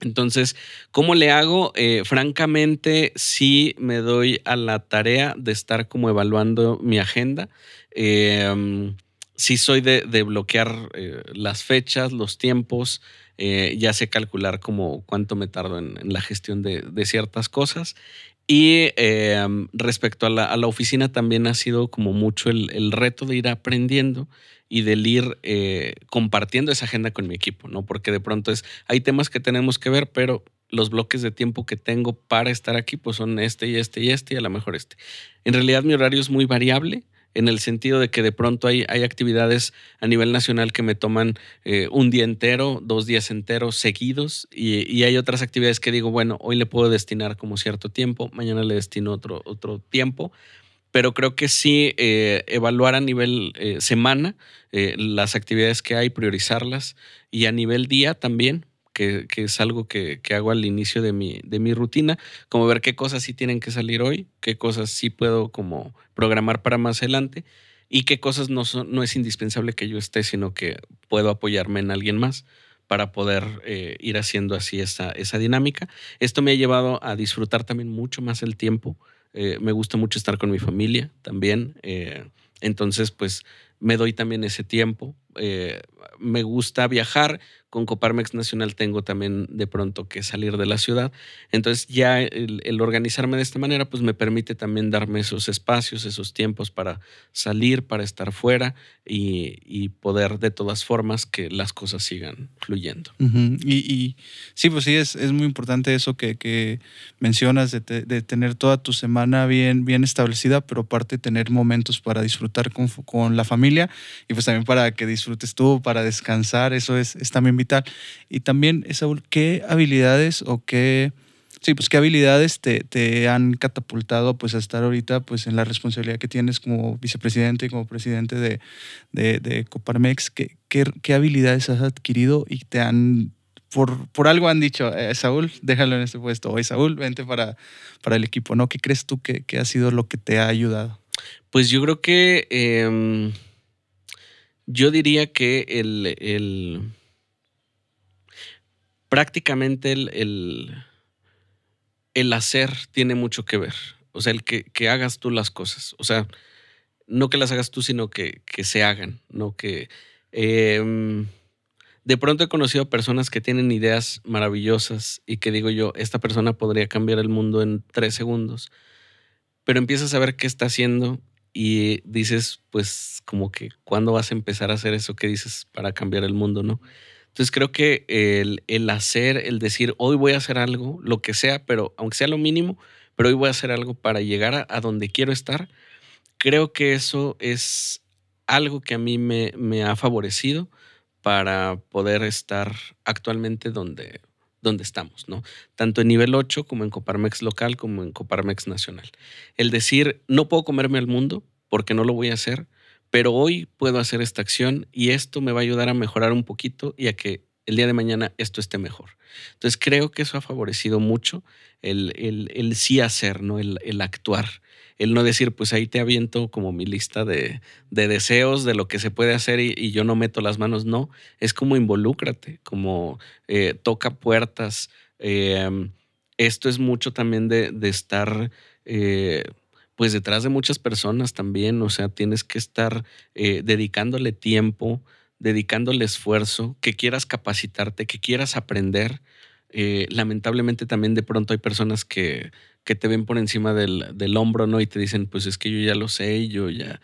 Entonces, ¿cómo le hago? Eh, francamente, sí me doy a la tarea de estar como evaluando mi agenda. Em, sí soy de, bloquear eh, las fechas, los tiempos, eh, ya sé calcular como cuánto me tardo en, la gestión de, ciertas cosas. Y em, respecto a la, oficina también ha sido como mucho el reto de ir aprendiendo y del ir eh, compartiendo esa agenda con mi equipo, ¿no? Porque de pronto es, hay temas que tenemos que ver, pero los bloques de tiempo que tengo para estar aquí, pues son este y este y este y a lo mejor este. En realidad mi horario es muy variable en el sentido de que de pronto hay, hay actividades a nivel nacional que me toman eh, un día entero, dos días enteros seguidos y, y, hay otras actividades que digo, bueno, hoy le puedo destinar como cierto tiempo, mañana le destino otro, otro tiempo, pero creo que sí eh, evaluar a nivel eh, semana eh, las actividades que hay, priorizarlas y a nivel día también, que, es algo que, que, hago al inicio de mi, de mi rutina, como ver qué cosas sí tienen que salir hoy, qué cosas sí puedo como programar para más adelante y qué cosas no, son, no es indispensable que yo esté, sino que puedo apoyarme en alguien más para poder ir haciendo así esa, esa dinámica. Esto me ha llevado a disfrutar también mucho más el tiempo, eh, me gusta mucho estar con mi familia también. Eh, entonces, pues me doy también ese tiempo. Eh, me gusta viajar con Coparmex Nacional tengo también de pronto que salir de la ciudad. Entonces ya el, organizarme de esta manera pues me permite también darme esos espacios, esos tiempos para salir, para estar fuera y, poder de todas formas que las cosas sigan fluyendo. y, sí, pues sí, es, es muy importante eso que, mencionas de, de, tener toda tu semana bien, bien establecida, pero aparte tener momentos para disfrutar con, con la familia y pues también para que disfrutes tú, para descansar, eso es, es también vital. Y también, Saúl, ¿qué habilidades o qué, sí, pues qué habilidades te, te, han catapultado pues a estar ahorita pues en la responsabilidad que tienes como vicepresidente y como presidente de, de, Coparmex? ¿Qué, ¿Qué, habilidades has adquirido y te han por, por, algo han dicho, eh, Saúl, déjalo en este puesto, hoy Saúl, vente para, para el equipo, ¿no? ¿Qué crees tú que, que, ha sido lo que te ha ayudado? Pues yo creo que em, yo diría que el, prácticamente el, el, hacer tiene mucho que ver. O sea, el que, que, hagas tú las cosas. O sea, no que las hagas tú, sino que, que se hagan. No que. Em, de pronto he conocido personas que tienen ideas maravillosas y que digo yo, esta persona podría cambiar el mundo en tres segundos. Pero empiezas a ver qué está haciendo y dices, pues como que, ¿cuándo vas a empezar a hacer eso que dices para cambiar el mundo, no? Entonces creo que el, el, hacer, el decir, hoy voy a hacer algo, lo que sea, pero aunque sea lo mínimo, pero hoy voy a hacer algo para llegar a, donde quiero estar, creo que eso es algo que a mí me, me ha favorecido para poder estar actualmente donde, donde estamos, ¿no? Tanto en nivel 8 como en Coparmex local como en Coparmex nacional. El decir, no puedo comerme al mundo porque no lo voy a hacer, pero hoy puedo hacer esta acción y esto me va a ayudar a mejorar un poquito y a que el día de mañana esto esté mejor. Entonces creo que eso ha favorecido mucho el, el, sí hacer, ¿no? El, el, actuar. El no decir, pues ahí te aviento como mi lista de, de deseos de lo que se puede hacer y, yo no meto las manos. No, es como involúcrate, como eh, toca puertas. Em, esto es mucho también de, de estar eh, pues detrás de muchas personas también, o sea, tienes que estar eh, dedicándole tiempo, dedicándole esfuerzo, que quieras capacitarte, que quieras aprender. Eh, lamentablemente también de pronto hay personas que, que te ven por encima del, del, hombro, ¿no? Y te dicen, pues es que yo ya lo sé, yo ya...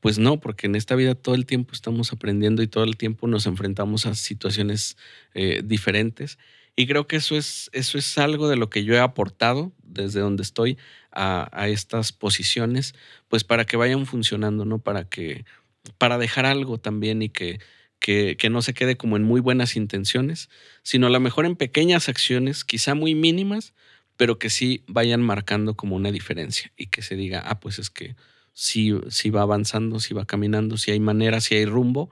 Pues no, porque en esta vida todo el tiempo estamos aprendiendo y todo el tiempo nos enfrentamos a situaciones eh, diferentes. Y creo que eso es, eso es algo de lo que yo he aportado desde donde estoy a, estas posiciones, pues para que vayan funcionando, ¿no? Para que, para dejar algo también y que, que, que, no se quede como en muy buenas intenciones, sino a lo mejor en pequeñas acciones, quizá muy mínimas, pero que sí vayan marcando como una diferencia y que se diga, ah, pues es que sí, sí va avanzando, sí va caminando, sí hay manera, sí hay rumbo.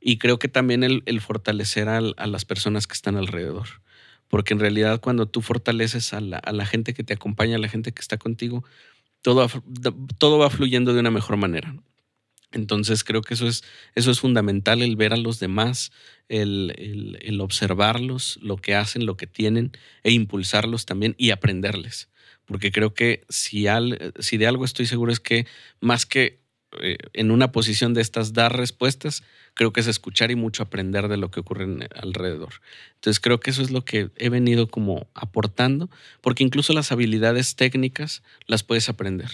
Y creo que también el, el fortalecer a las personas que están alrededor porque en realidad cuando tú fortaleces a la, gente que te acompaña, a la gente que está contigo, todo, todo va fluyendo de una mejor manera. Entonces creo que eso es, eso es fundamental, el ver a los demás, el, el, observarlos, lo que hacen, lo que tienen, e impulsarlos también y aprenderles. Porque creo que si, al, si de algo estoy seguro es que más que eh, en una posición de estas dar respuestas, creo que es escuchar y mucho aprender de lo que ocurre alrededor. Entonces creo que eso es lo que he venido como aportando, porque incluso las habilidades técnicas las puedes aprender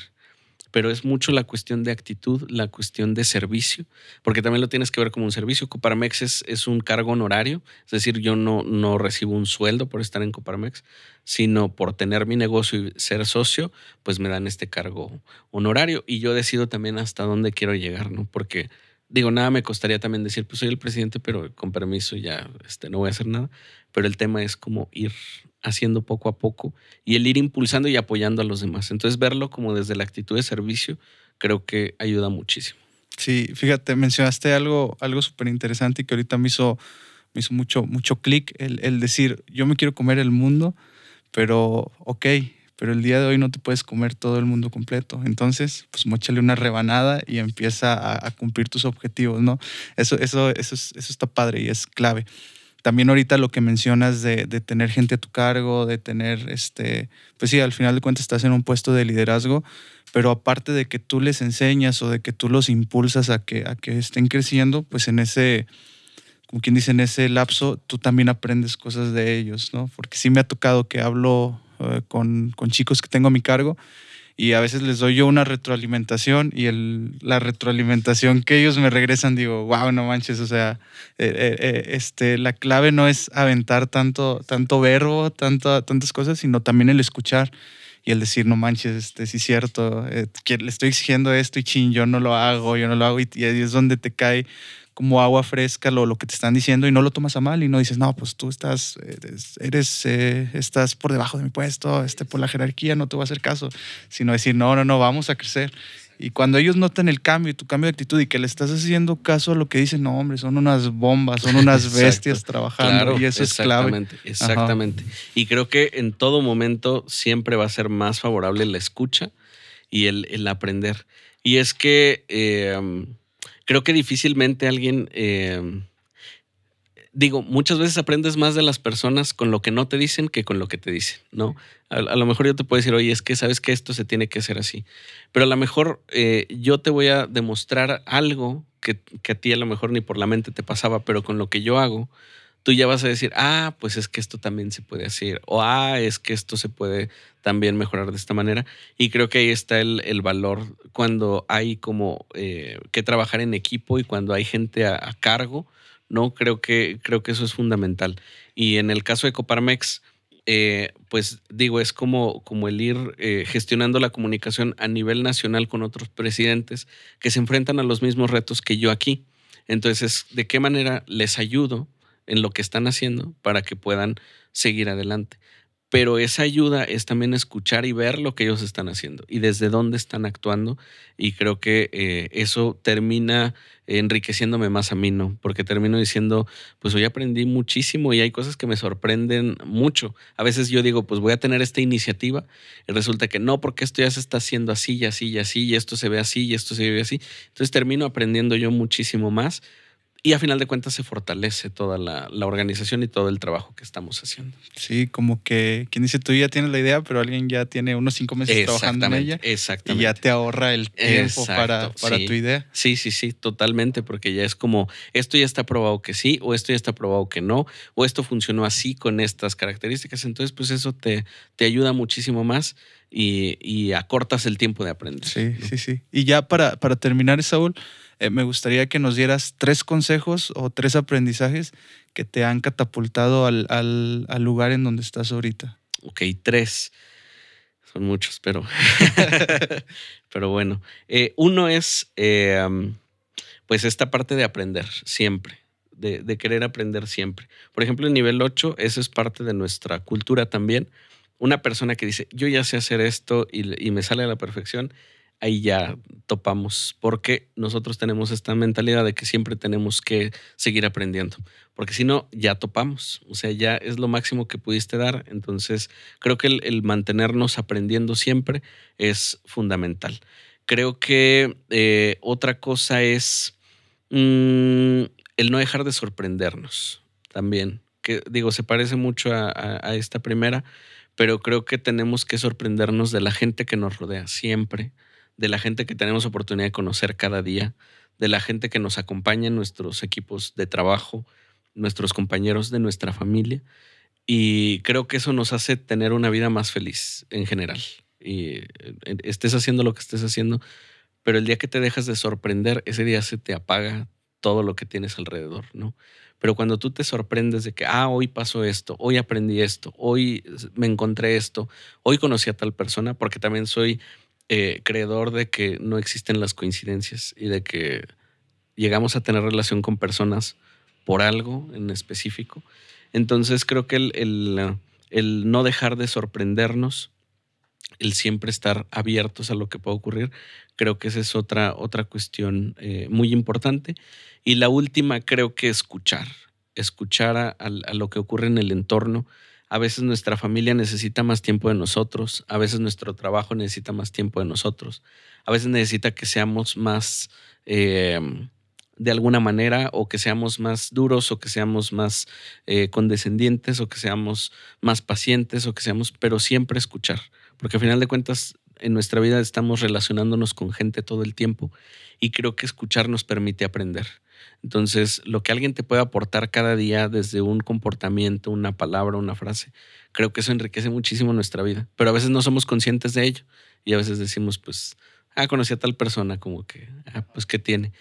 pero es mucho la cuestión de actitud, la cuestión de servicio, porque también lo tienes que ver como un servicio. Coparmex es, es un cargo honorario, es decir, yo no, no recibo un sueldo por estar en Coparmex, sino por tener mi negocio y ser socio, pues me dan este cargo honorario y yo decido también hasta dónde quiero llegar, ¿no? Porque digo, nada me costaría también decir, pues soy el presidente, pero con permiso ya este, no voy a hacer nada, pero el tema es como ir haciendo poco a poco y el ir impulsando y apoyando a los demás. Entonces verlo como desde la actitud de servicio creo que ayuda muchísimo. Sí, fíjate, mencionaste algo, algo súper interesante y que ahorita me hizo, me hizo mucho, mucho clic, el, el decir, yo me quiero comer el mundo, pero ok, pero el día de hoy no te puedes comer todo el mundo completo. Entonces, pues mochale una rebanada y empieza a, cumplir tus objetivos, ¿no? Eso, eso, eso, eso está padre y es clave también ahorita lo que mencionas de, tener gente a tu cargo, de tener, este, pues sí, al final de cuentas estás en un puesto de liderazgo, pero aparte de que tú les enseñas o de que tú los impulsas a que, a que estén creciendo, pues en ese, como quien dice, en ese lapso, tú también aprendes cosas de ellos, ¿no? Porque sí me ha tocado que hablo eh, con, con chicos que tengo a mi cargo y a veces les doy yo una retroalimentación y el, la retroalimentación que ellos me regresan digo, wow, no manches, o sea, eh, eh, eh, este, la clave no es aventar tanto, tanto verbo, tanto, tantas cosas, sino también el escuchar y el decir, no manches, este, sí es cierto, que le estoy exigiendo esto y chin, yo no lo hago, yo no lo hago y, y ahí es donde te cae como agua fresca lo, lo que te están diciendo y no lo tomas a mal y no dices, no, pues tú estás, eres, eh, estás por debajo de mi puesto, este, por la jerarquía no te voy a hacer caso, sino decir, no, no, no, vamos a crecer. Y cuando ellos notan el cambio y tu cambio de actitud y que le estás haciendo caso a lo que dicen, no, hombre, son unas bombas, son unas bestias trabajando y eso es clave. Exactamente. Y creo que en todo momento siempre va a ser más favorable la escucha y el, el aprender. Y es que eh, creo que difícilmente alguien, eh, digo, muchas veces aprendes más de las personas con lo que no te dicen que con lo que te dicen, ¿no? A, lo mejor yo te puedo decir, oye, es que sabes que esto se tiene que hacer así, pero a lo mejor eh, yo te voy a demostrar algo que, que, a ti a lo mejor ni por la mente te pasaba, pero con lo que yo hago, tú ya vas a decir, ah, pues es que esto también se puede hacer, o ah, es que esto se puede también mejorar de esta manera. Y creo que ahí está el, valor cuando hay como eh, que trabajar en equipo y cuando hay gente a, cargo, ¿no? Creo que, creo que eso es fundamental. Y en el caso de Coparmex, eh, pues digo, es como, como el ir eh, gestionando la comunicación a nivel nacional con otros presidentes que se enfrentan a los mismos retos que yo aquí. Entonces, ¿de qué manera les ayudo en lo que están haciendo para que puedan seguir adelante. Pero esa ayuda es también escuchar y ver lo que ellos están haciendo y desde dónde están actuando. Y creo que eh, eso termina enriqueciéndome más a mí, ¿no? Porque termino diciendo, pues hoy aprendí muchísimo y hay cosas que me sorprenden mucho. A veces yo digo, pues voy a tener esta iniciativa y resulta que no, porque esto ya se está haciendo así y así y así y esto se ve así y esto se ve así. Entonces termino aprendiendo yo muchísimo más y a final de cuentas se fortalece toda la, organización y todo el trabajo que estamos haciendo. Sí, como que quien dice tú ya tienes la idea, pero alguien ya tiene unos cinco meses trabajando en ella. Exactamente. Y ya te ahorra el tiempo para, para tu idea. Sí, sí, sí, totalmente, porque ya es como esto ya está probado que sí, o esto ya está probado que no, o esto funcionó así con estas características. Entonces, pues eso te, te ayuda muchísimo más y, y acortas el tiempo de aprender. Sí, sí, sí. Y ya para, para terminar, Saúl. Eh, me gustaría que nos dieras tres consejos o tres aprendizajes que te han catapultado al, lugar en donde estás ahorita. Ok, tres. Son muchos, pero, pero bueno. Eh, uno es, eh, pues, esta parte de aprender siempre. De, querer aprender siempre. Por ejemplo, en nivel 8, eso es parte de nuestra cultura también. Una persona que dice, yo ya sé hacer esto y, y me sale a la perfección, ahí ya topamos, porque nosotros tenemos esta mentalidad de que siempre tenemos que seguir aprendiendo, porque si no, ya topamos, o sea, ya es lo máximo que pudiste dar, entonces creo que el, mantenernos aprendiendo siempre es fundamental. Creo que eh, otra cosa es mm, el no dejar de sorprendernos también, que digo, se parece mucho a esta primera, pero creo que tenemos que sorprendernos de la gente que nos rodea siempre de la gente que tenemos oportunidad de conocer cada día, de la gente que nos acompaña en nuestros equipos de trabajo, nuestros compañeros de nuestra familia. Y creo que eso nos hace tener una vida más feliz en general. Y eh, estés haciendo lo que estés haciendo, pero el día que te dejas de sorprender, ese día se te apaga todo lo que tienes alrededor, ¿no? Pero cuando tú te sorprendes de que, ah, hoy pasó esto, hoy aprendí esto, hoy me encontré esto, hoy conocí a tal persona, porque también soy eh, creedor de que no existen las coincidencias y de que llegamos a tener relación con personas por algo en específico. Entonces creo que el, el, no dejar de sorprendernos, el siempre estar abiertos a lo que pueda ocurrir, creo que esa es otra, otra cuestión eh, muy importante. Y la última, creo que escuchar, escuchar a lo que ocurre en el entorno a veces nuestra familia necesita más tiempo de nosotros, a veces nuestro trabajo necesita más tiempo de nosotros, a veces necesita que seamos más eh, de alguna manera o que seamos más duros o que seamos más eh, condescendientes o que seamos más pacientes o que seamos, pero siempre escuchar, porque al final de cuentas en nuestra vida estamos relacionándonos con gente todo el tiempo y creo que escuchar nos permite aprender. Entonces, lo que alguien te puede aportar cada día desde un comportamiento, una palabra, una frase, creo que eso enriquece muchísimo nuestra vida. Pero a veces no somos conscientes de ello y a veces decimos, pues, ah, conocí a tal persona, como que, ah, pues, ¿qué tiene?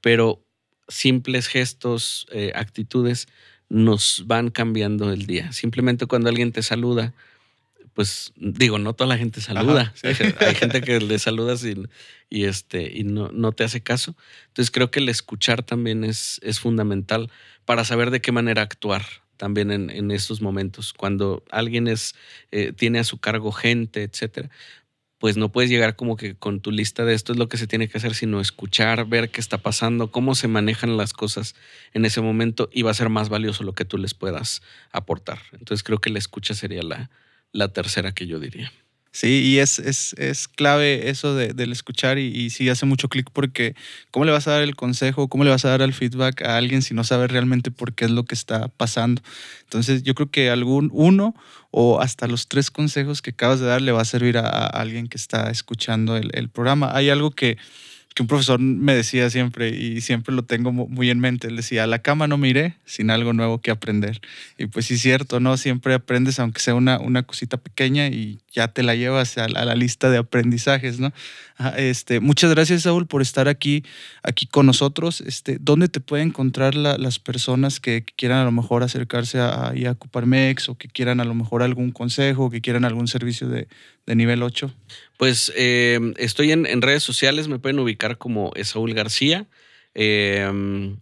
Pero simples gestos, eh, actitudes nos van cambiando el día. Simplemente cuando alguien te saluda, pues digo, no toda la gente saluda. Hay gente que le saludas y, y, este, y no, no, te hace caso. Entonces creo que el escuchar también es, es fundamental para saber de qué manera actuar también en, en estos momentos. Cuando alguien es, eh, tiene a su cargo gente, etcétera, pues no puedes llegar como que con tu lista de esto es lo que se tiene que hacer, sino escuchar, ver qué está pasando, cómo se manejan las cosas en ese momento y va a ser más valioso lo que tú les puedas aportar. Entonces creo que la escucha sería la, la tercera que yo diría. Sí, y es, es, clave eso de, del escuchar y, y, sí hace mucho clic porque ¿cómo le vas a dar el consejo, cómo le vas a dar el feedback a alguien si no sabe realmente por qué es lo que está pasando? Entonces yo creo que algún uno o hasta los tres consejos que acabas de dar le va a servir a, alguien que está escuchando el, el programa. Hay algo que, que un profesor me decía siempre y siempre lo tengo muy en mente. Él decía, a la cama no miré sin algo nuevo que aprender. Y pues sí es cierto, ¿no? Siempre aprendes, aunque sea una, una cosita pequeña y ya te la llevas a la, lista de aprendizajes, ¿no? Este, muchas gracias, Saúl, por estar aquí, aquí con nosotros. Este, ¿Dónde te pueden encontrar las personas que, quieran a lo mejor acercarse a, a, Coparmex o que quieran a lo mejor algún consejo, que quieran algún servicio de, nivel 8? Pues eh, estoy en, en, redes sociales, me pueden ubicar como Saúl García. Eh,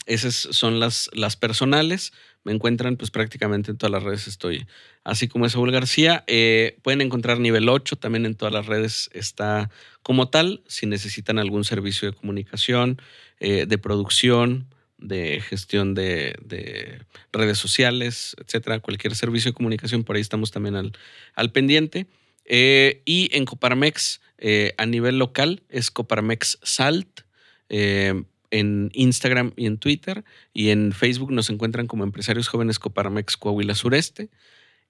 esas son las, las personales. Me encuentran pues prácticamente en todas las redes estoy. Así como Saúl García, eh, pueden encontrar nivel 8, también en todas las redes está como tal. Si necesitan algún servicio de comunicación, eh, de producción, de gestión de, redes sociales, etcétera, cualquier servicio de comunicación, por ahí estamos también al, al pendiente. Eh, y en Coparmex, a nivel local, es Coparmex Salt en Instagram y en Twitter. Y en Facebook nos encuentran como Empresarios Jóvenes Coparmex Coahuila Sureste.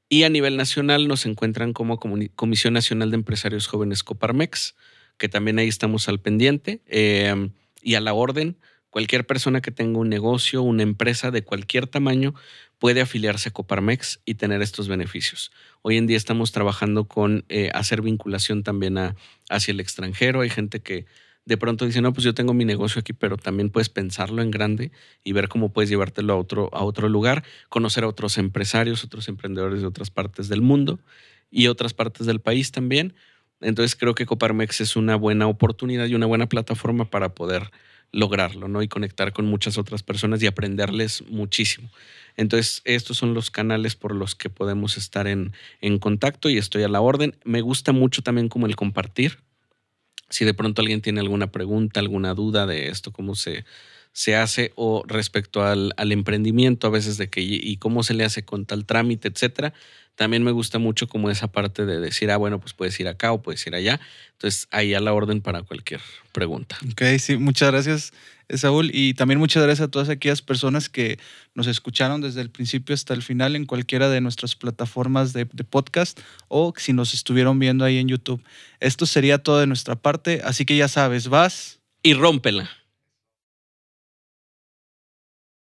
Y a nivel nacional nos encuentran como Comisión Nacional de Empresarios Jóvenes Coparmex, que también ahí estamos al pendiente. Em, y a la orden, cualquier persona que tenga un negocio, una empresa de cualquier tamaño, puede afiliarse a Coparmex y tener estos beneficios. Hoy en día estamos trabajando con eh, hacer vinculación también a, hacia el extranjero. Hay gente que de pronto dice, no, pues yo tengo mi negocio aquí, pero también puedes pensarlo en grande y ver cómo puedes llevártelo a otro, a otro lugar, conocer a otros empresarios, otros emprendedores de otras partes del mundo y otras partes del país también. Entonces creo que Coparmex es una buena oportunidad y una buena plataforma para poder lograrlo, ¿no? Y conectar con muchas otras personas y aprenderles muchísimo. Entonces, estos son los canales por los que podemos estar en, en contacto y estoy a la orden. Me gusta mucho también como el compartir si de pronto alguien tiene alguna pregunta, alguna duda de esto, cómo se, se hace o respecto al, al, emprendimiento a veces de que y cómo se le hace con tal trámite, etcétera. También me gusta mucho como esa parte de decir, ah, bueno, pues puedes ir acá o puedes ir allá. Entonces, ahí a la orden para cualquier pregunta. Ok, sí, muchas gracias, Saúl. Y también muchas gracias a todas aquellas personas que nos escucharon desde el principio hasta el final en cualquiera de nuestras plataformas de, de podcast o si nos estuvieron viendo ahí en YouTube. Esto sería todo de nuestra parte, así que ya sabes, vas y rómpela.